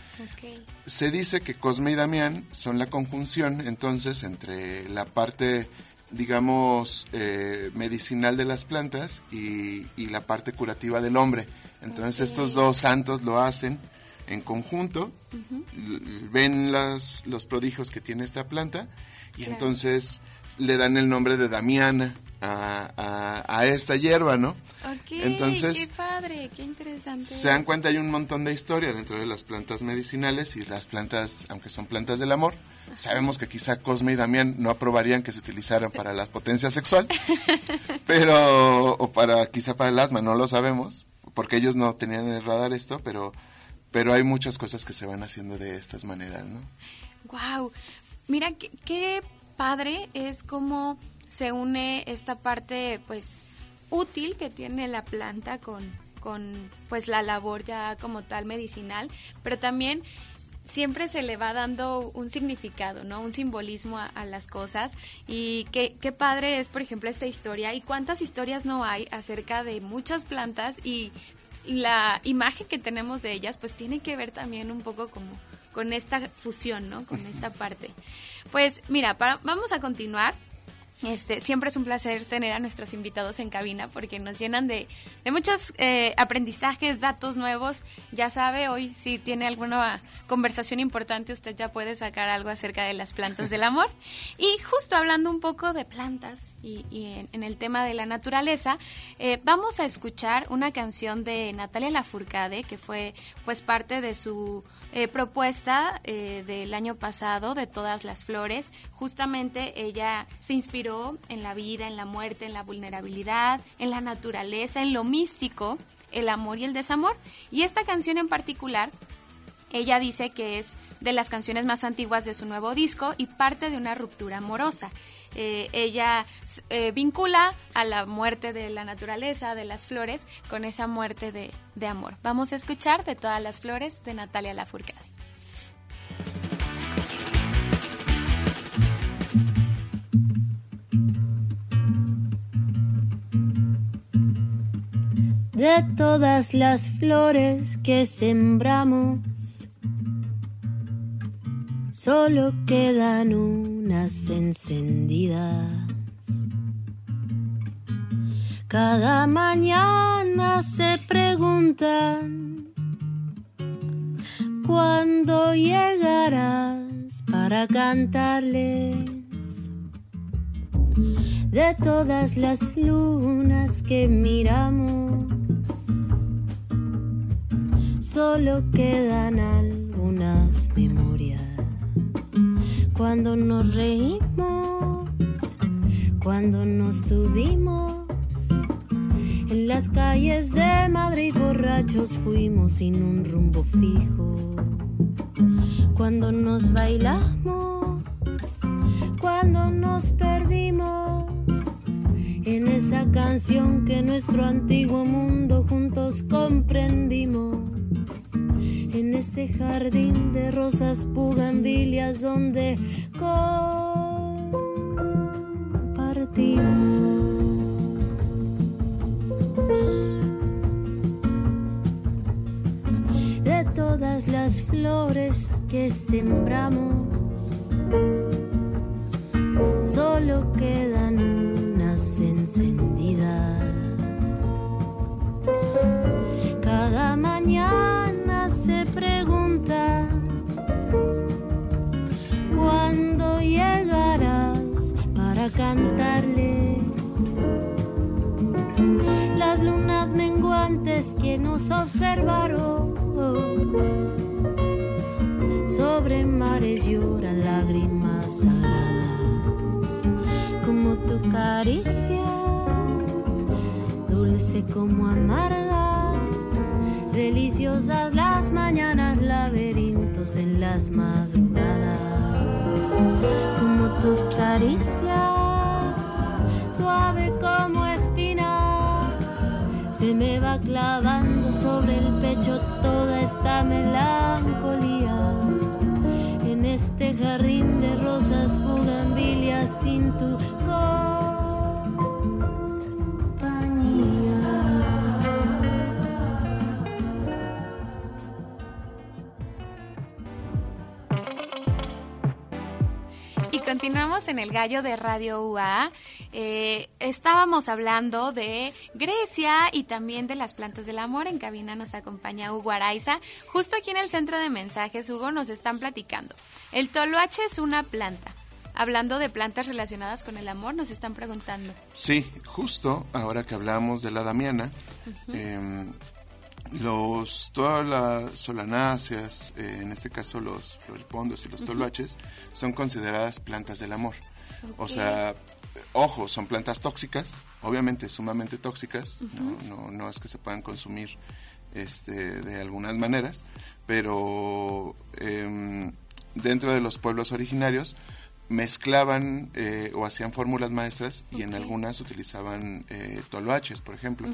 Se dice que Cosme y Damián son la conjunción entonces entre la parte, digamos, eh, medicinal de las plantas y, y la parte curativa del hombre. Entonces estos dos santos lo hacen en conjunto, ven las, los prodigios que tiene esta planta y Claro. entonces le dan el nombre de Damiana a, a- a esta hierba, ¿no? Entonces, qué padre, qué interesante. se dan cuenta, hay un montón de historia dentro de las plantas medicinales y las plantas, aunque son plantas del amor, sabemos que quizá Cosme y Damián no aprobarían que se utilizaran para la potencia sexual, <laughs> pero, o para, quizá para el asma, no lo sabemos, porque ellos no tenían en el radar esto, pero, pero hay muchas cosas que se van haciendo de estas maneras, ¿no? Wow. Mira qué, qué padre es cómo se une esta parte pues útil que tiene la planta con con pues la labor ya como tal medicinal, pero también siempre se le va dando un significado, ¿no? Un simbolismo a, a las cosas. Y qué, qué padre es, por ejemplo, esta historia. Y cuántas historias no hay acerca de muchas plantas y la imagen que tenemos de ellas, pues tiene que ver también un poco como con esta fusión, ¿no? Con esta <laughs> parte. Pues mira, vamos a continuar este, siempre es un placer tener a nuestros invitados en cabina porque nos llenan de, de muchos eh, aprendizajes, datos nuevos. Ya sabe, hoy si tiene alguna conversación importante, usted ya puede sacar algo acerca de las plantas del amor. Y justo hablando un poco de plantas y, en, el tema de la naturaleza, eh, vamos a escuchar una canción de Natalia Lafourcade, que fue pues parte de su eh, propuesta del año pasado, de Todas las Flores. Justamente ella se inspiró en la vida, en la muerte, en la vulnerabilidad, en la naturaleza, en lo místico, el amor y el desamor. Y esta canción en particular, ella dice que es de las canciones más antiguas de su nuevo disco y parte de una ruptura amorosa. Eh, ella eh, vincula a la muerte de la naturaleza, de las flores, con esa muerte de, de amor. Vamos a escuchar de todas las flores de Natalia Lafourcade. De todas las flores que sembramos. Solo quedan unas encendidas. Cada mañana se preguntan cuándo llegarás para cantarles de todas las lunas que miramos solo quedan algunas memorias. Cuando nos reímos, cuando nos tuvimos, en las calles de Madrid borrachos fuimos sin un rumbo fijo. Cuando nos bailamos, cuando nos perdimos en esa canción que nuestro antiguo mundo juntos comprendimos en ese jardín de rosas pugambilias donde compartimos. De todas las flores que sembramos, solo quedan mañana se pregunta cuándo llegarás para cantarles las lunas menguantes que nos observaron sobre mares lloran lágrimas como tu caricia dulce como amarga Deliciosas las mañanas, laberintos en las madrugadas, como tus caricias, suave como espina, se me va clavando sobre el pecho toda esta melancolía. En este jardín de rosas, bugambilias sin tu continuamos en el gallo de Radio UA. Eh, estábamos hablando de Grecia y también de las plantas del amor. En cabina nos acompaña Hugo Araiza. Justo aquí en el centro de mensajes, Hugo, nos están platicando. El toloache es una planta. Hablando de plantas relacionadas con el amor, nos están preguntando. Sí, justo ahora que hablamos de la damiana, los, todas las solanáceas, eh, en este caso los floripondos y los toloaches, son consideradas plantas del amor. O sea, ojo, son plantas tóxicas, obviamente sumamente tóxicas, no, no, es que se puedan consumir este, de algunas maneras, pero em, dentro de los pueblos originarios mezclaban eh, o hacían fórmulas maestras y en algunas utilizaban eh, toloaches, por ejemplo.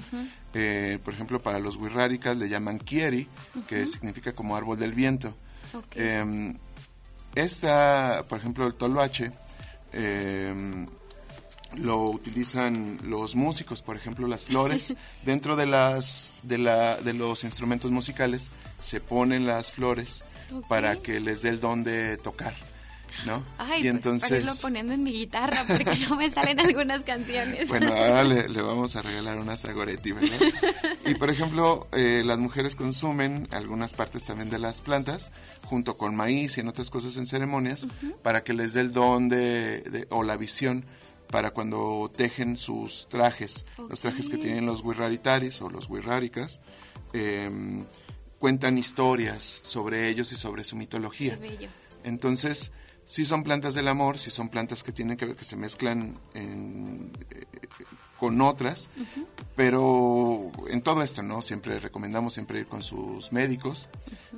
Eh, por ejemplo, para los wixárikas le llaman kieri, que significa como árbol del viento. Em, esta, por ejemplo, el toloache, em, lo utilizan los músicos, por ejemplo, las flores. <laughs> Dentro de, las, de, la, de los instrumentos musicales se ponen las flores para que les dé el don de tocar. ¿No? Ay, y entonces... Pues, para irlo poniendo en mi guitarra, porque no me salen <laughs> algunas canciones. Bueno, <laughs> ahora le, vamos a regalar una Zagoretti, ¿verdad? Y por ejemplo, eh, las mujeres consumen algunas partes también de las plantas, junto con maíz y en otras cosas en ceremonias, para que les dé el don de, o la visión para cuando tejen sus trajes, los trajes que tienen los wirraritaris o los wirráricas. Em, cuentan historias sobre ellos y sobre su mitología. Entonces, si son plantas del amor, si son plantas que tienen que ver, que se mezclan eh, con otras, pero en todo esto, ¿no? Siempre recomendamos siempre ir con sus médicos.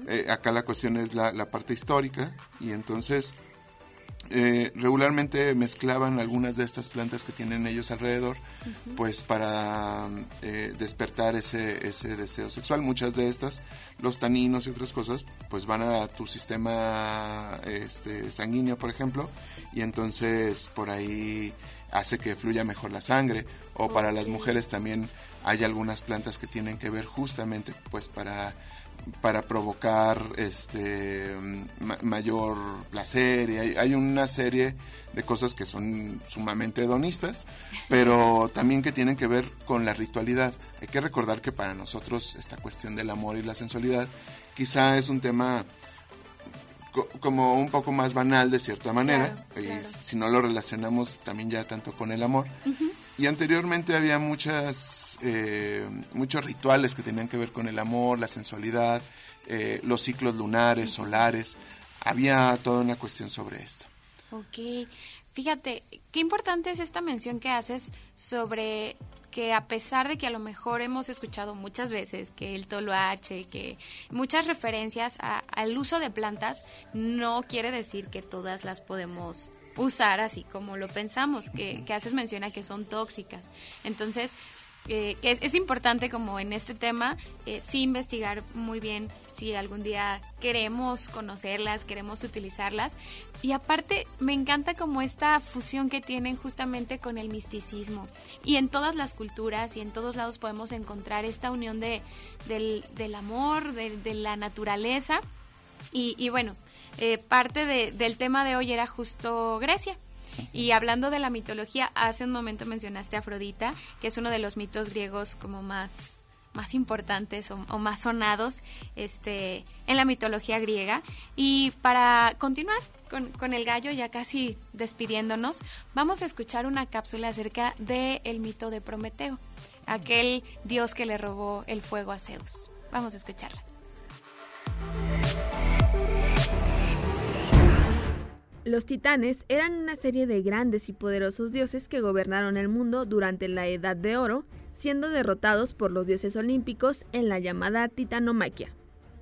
Eh, acá la cuestión es la, la parte histórica y entonces eh, regularmente mezclaban algunas de estas plantas que tienen ellos alrededor, pues para eh, despertar ese, ese deseo sexual. Muchas de estas, los taninos y otras cosas, pues van a tu sistema este, sanguíneo, por ejemplo, y entonces por ahí hace que fluya mejor la sangre. O para las mujeres también hay algunas plantas que tienen que ver justamente pues para para provocar este mayor placer y hay, una serie de cosas que son sumamente hedonistas pero también que tienen que ver con la ritualidad. Hay que recordar que para nosotros esta cuestión del amor y la sensualidad quizá es un tema como un poco más banal de cierta manera y si no lo relacionamos también ya tanto con el amor y anteriormente había muchas, eh, muchos rituales que tenían que ver con el amor, la sensualidad, eh, los ciclos lunares, solares. Había toda una cuestión sobre esto. Ok. Fíjate, qué importante es esta mención que haces sobre que a pesar de que a lo mejor hemos escuchado muchas veces que el toloache, que muchas referencias al uso de plantas, no quiere decir que todas las podemos usar así como lo pensamos, que, haces menciona que son tóxicas. Entonces, eh, es, importante como en este tema eh, sí investigar muy bien si algún día queremos conocerlas, queremos utilizarlas. Y aparte me encanta como esta fusión que tienen justamente con el misticismo. Y en todas las culturas y en todos lados podemos encontrar esta unión de, del, amor, de, la naturaleza. Y bueno, eh, parte del tema de hoy era justo Grecia. Y hablando de la mitología, hace un momento mencionaste a Afrodita, que es uno de los mitos griegos como más más importantes o, más sonados este, en la mitología griega. Y para continuar con, con, el gallo, ya casi despidiéndonos, vamos a escuchar una cápsula acerca del el mito de Prometeo, aquel dios que le robó el fuego a Zeus. Vamos a escucharla. Los titanes eran una serie de grandes y poderosos dioses que gobernaron el mundo durante la Edad de Oro, siendo derrotados por los dioses olímpicos en la llamada titanomaquia.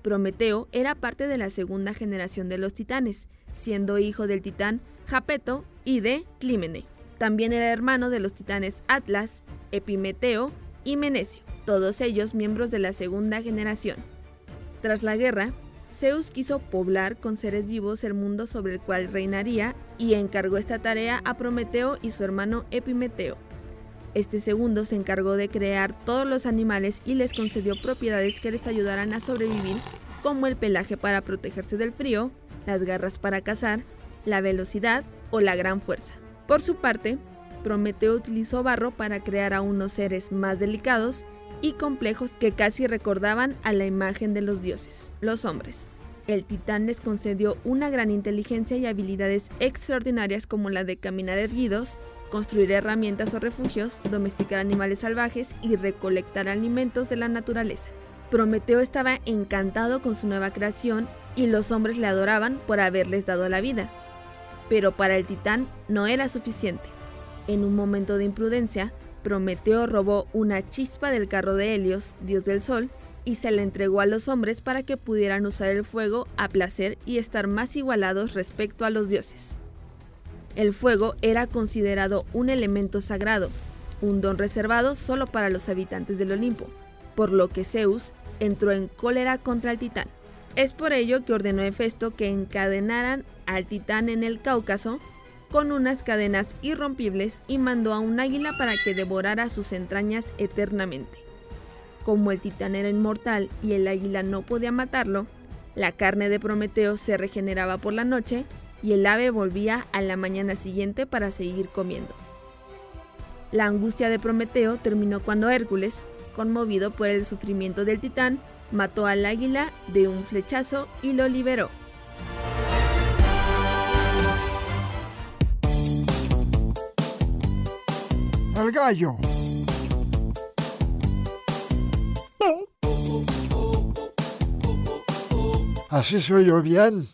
Prometeo era parte de la segunda generación de los titanes, siendo hijo del titán Japeto y de Clímene. También era hermano de los titanes Atlas, Epimeteo y Menecio, todos ellos miembros de la segunda generación. Tras la guerra, Zeus quiso poblar con seres vivos el mundo sobre el cual reinaría y encargó esta tarea a Prometeo y su hermano Epimeteo. Este segundo se encargó de crear todos los animales y les concedió propiedades que les ayudaran a sobrevivir, como el pelaje para protegerse del frío, las garras para cazar, la velocidad o la gran fuerza. Por su parte, Prometeo utilizó barro para crear a unos seres más delicados y complejos que casi recordaban a la imagen de los dioses, los hombres. El titán les concedió una gran inteligencia y habilidades extraordinarias como la de caminar erguidos, construir herramientas o refugios, domesticar animales salvajes y recolectar alimentos de la naturaleza. Prometeo estaba encantado con su nueva creación y los hombres le adoraban por haberles dado la vida. Pero para el titán no era suficiente. En un momento de imprudencia, Prometeo robó una chispa del carro de Helios, dios del sol, y se la entregó a los hombres para que pudieran usar el fuego a placer y estar más igualados respecto a los dioses. El fuego era considerado un elemento sagrado, un don reservado solo para los habitantes del Olimpo, por lo que Zeus entró en cólera contra el titán. Es por ello que ordenó a Hefesto que encadenaran al titán en el Cáucaso con unas cadenas irrompibles y mandó a un águila para que devorara sus entrañas eternamente. Como el titán era inmortal y el águila no podía matarlo, La carne de Prometeo se regeneraba por la noche y el ave volvía a la mañana siguiente para seguir comiendo. La angustia de Prometeo terminó cuando Hércules, conmovido por el sufrimiento del titán, mató al águila de un flechazo y lo liberó. El gallo. Así soy yo bien.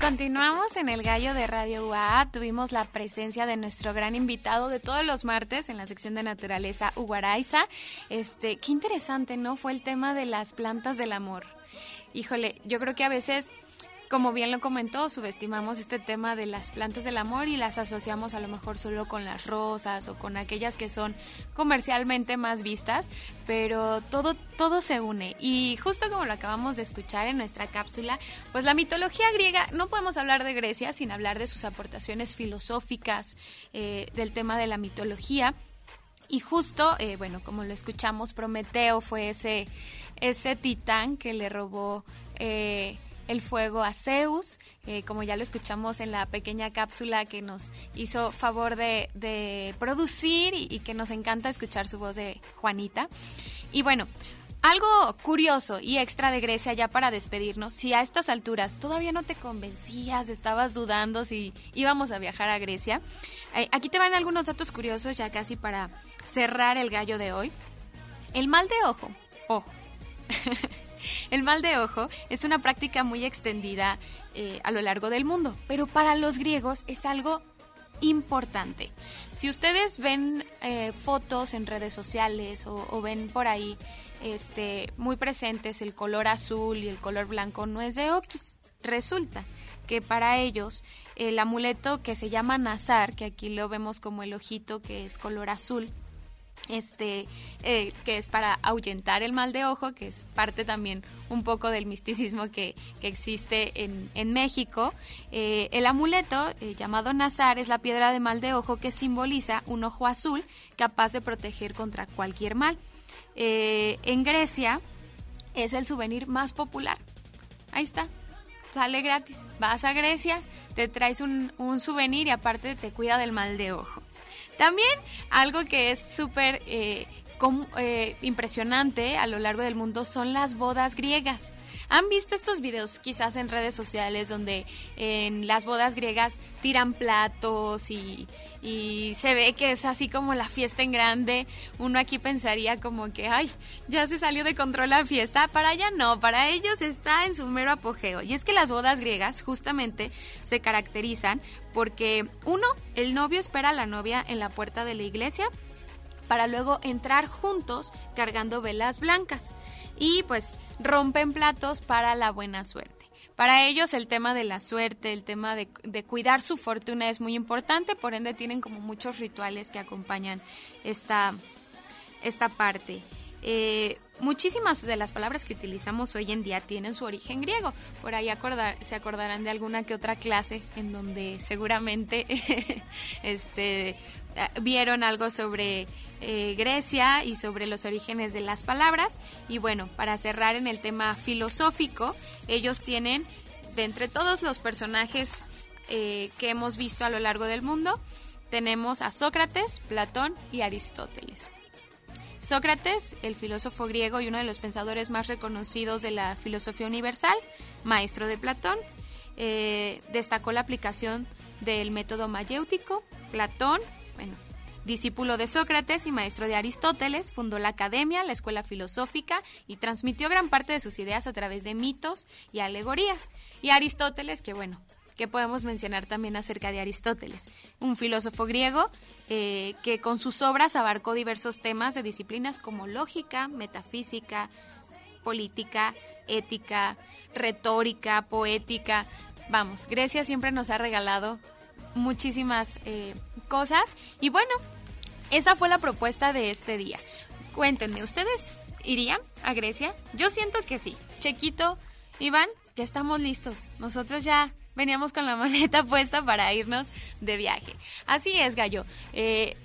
Continuamos en el gallo de Radio UA. Tuvimos la presencia de nuestro gran invitado de todos los martes en la sección de naturaleza, Uguaraiza. Este, qué interesante, ¿no? Fue el tema de las plantas del amor. Híjole, yo creo que a veces como bien lo comentó, subestimamos este tema de las plantas del amor y las asociamos a lo mejor solo con las rosas o con aquellas que son comercialmente más vistas, pero todo, todo se une. Y justo como lo acabamos de escuchar en nuestra cápsula, pues la mitología griega, no podemos hablar de Grecia sin hablar de sus aportaciones filosóficas, eh, del tema de la mitología. Y justo, eh, bueno, como lo escuchamos, Prometeo fue ese, ese titán que le robó... Eh, el fuego a Zeus, eh, como ya lo escuchamos en la pequeña cápsula que nos hizo favor de, producir y, que nos encanta escuchar su voz de Juanita. Y bueno, algo curioso y extra de Grecia ya para despedirnos, si a estas alturas todavía no te convencías, estabas dudando si íbamos a viajar a Grecia, eh, aquí te van algunos datos curiosos ya casi para cerrar el gallo de hoy. El mal de ojo, ojo. <laughs> El mal de ojo es una práctica muy extendida eh, a lo largo del mundo, pero para los griegos es algo importante. Si ustedes ven eh, fotos en redes sociales o, ven por ahí este, muy presentes el color azul y el color blanco, no es de Oquis. Resulta que para ellos el amuleto que se llama Nazar, que aquí lo vemos como el ojito que es color azul, este, eh, que es para ahuyentar el mal de ojo, que es parte también un poco del misticismo que, existe en, México. Eh, el amuleto, eh, llamado Nazar, es la piedra de mal de ojo que simboliza un ojo azul capaz de proteger contra cualquier mal. en Grecia es el souvenir más popular. Ahí está, sale gratis. Vas a Grecia, te traes un, un souvenir y aparte te cuida del mal de ojo. También algo que es súper eh, eh, impresionante a lo largo del mundo son las bodas griegas. ¿Han visto estos videos quizás en redes sociales donde en las bodas griegas tiran platos y, se ve que es así como la fiesta en grande? Uno aquí pensaría como que, ay, ya se salió de control la fiesta. Para allá no, para ellos está en su mero apogeo. Y es que las bodas griegas justamente se caracterizan porque, uno, el novio espera a la novia en la puerta de la iglesia para luego entrar juntos cargando velas blancas y pues rompen platos para la buena suerte. Para ellos el tema de la suerte, el tema de, cuidar su fortuna es muy importante, por ende tienen como muchos rituales que acompañan esta, esta parte. Eh, muchísimas de las palabras que utilizamos hoy en día tienen su origen griego. Por ahí acordar, se acordarán de alguna que otra clase en donde seguramente <laughs> este, vieron algo sobre eh, Grecia y sobre los orígenes de las palabras. Y bueno, para cerrar en el tema filosófico, ellos tienen, de entre todos los personajes eh, que hemos visto a lo largo del mundo, tenemos a Sócrates, Platón y Aristóteles. Sócrates, el filósofo griego y uno de los pensadores más reconocidos de la filosofía universal, maestro de Platón, eh, destacó la aplicación del método mayéutico. Platón, bueno, discípulo de Sócrates y maestro de Aristóteles, fundó la academia, la escuela filosófica y transmitió gran parte de sus ideas a través de mitos y alegorías. Y Aristóteles, que bueno, que podemos mencionar también acerca de Aristóteles, un filósofo griego eh, que con sus obras abarcó diversos temas de disciplinas como lógica, metafísica, política, ética, retórica, poética. Vamos, Grecia siempre nos ha regalado muchísimas eh, cosas y bueno, esa fue la propuesta de este día. Cuéntenme, ¿ustedes irían a Grecia? Yo siento que sí. Chequito, Iván, ya estamos listos. Nosotros ya veníamos con la maleta <laughs> puesta para irnos de viaje. Así es, Gallo. Eh,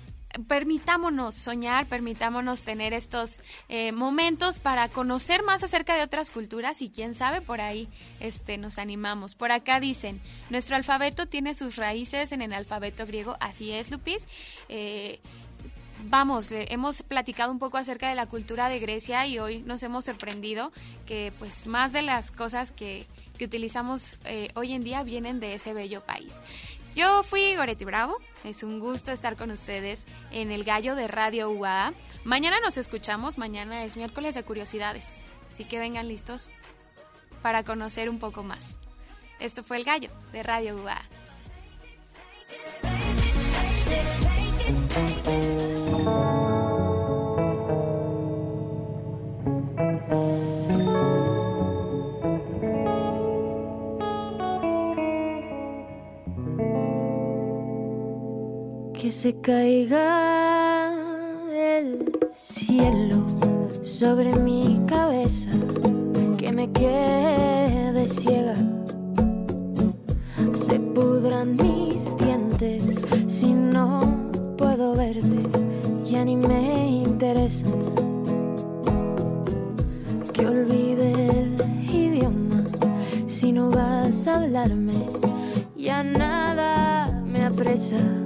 permitámonos soñar, permitámonos tener estos eh, momentos para conocer más acerca de otras culturas y quién sabe por ahí este, nos animamos. Por acá dicen, nuestro alfabeto tiene sus raíces en el alfabeto griego, así es Lupis. Eh, vamos, hemos platicado un poco acerca de la cultura de Grecia y hoy nos hemos sorprendido que pues más de las cosas que, que utilizamos hoy en día vienen de ese bello país. Yo fui Goretti Bravo, es un gusto estar con ustedes en el Gallo de Radio UA. Mañana nos escuchamos, mañana es miércoles de curiosidades, así que vengan listos para conocer un poco más. Esto fue el Gallo de Radio UA. Que se caiga el cielo sobre mi cabeza, que me quede ciega. Se pudran mis dientes si no puedo verte, ya ni me interesan. Que olvide el idioma si no vas a hablarme, ya nada me apresa.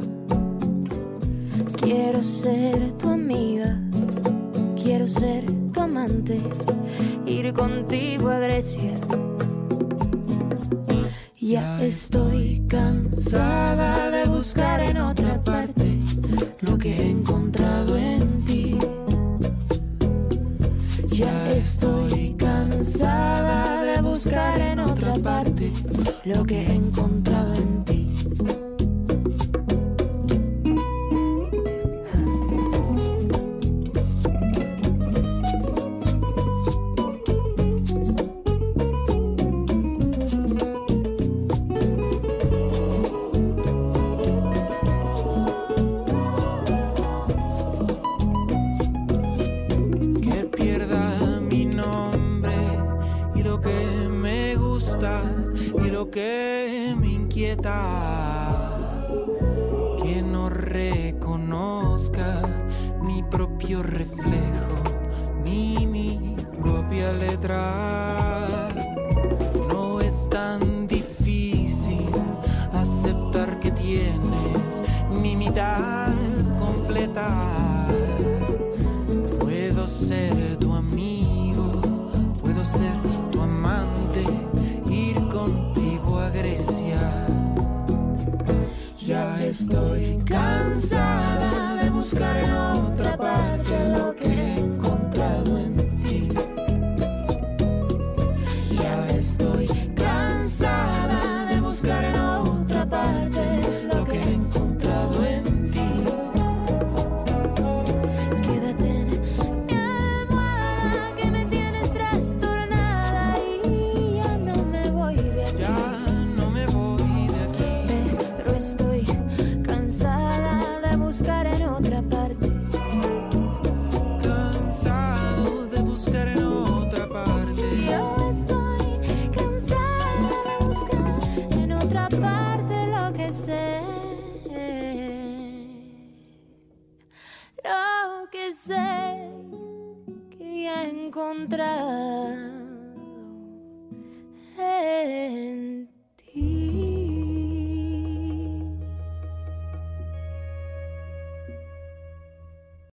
Quiero ser tu amiga, quiero ser tu amante, ir contigo a Grecia. Ya estoy cansada de buscar en otra parte lo que he encontrado en ti. Ya estoy cansada de buscar en otra parte lo que he encontrado en ti.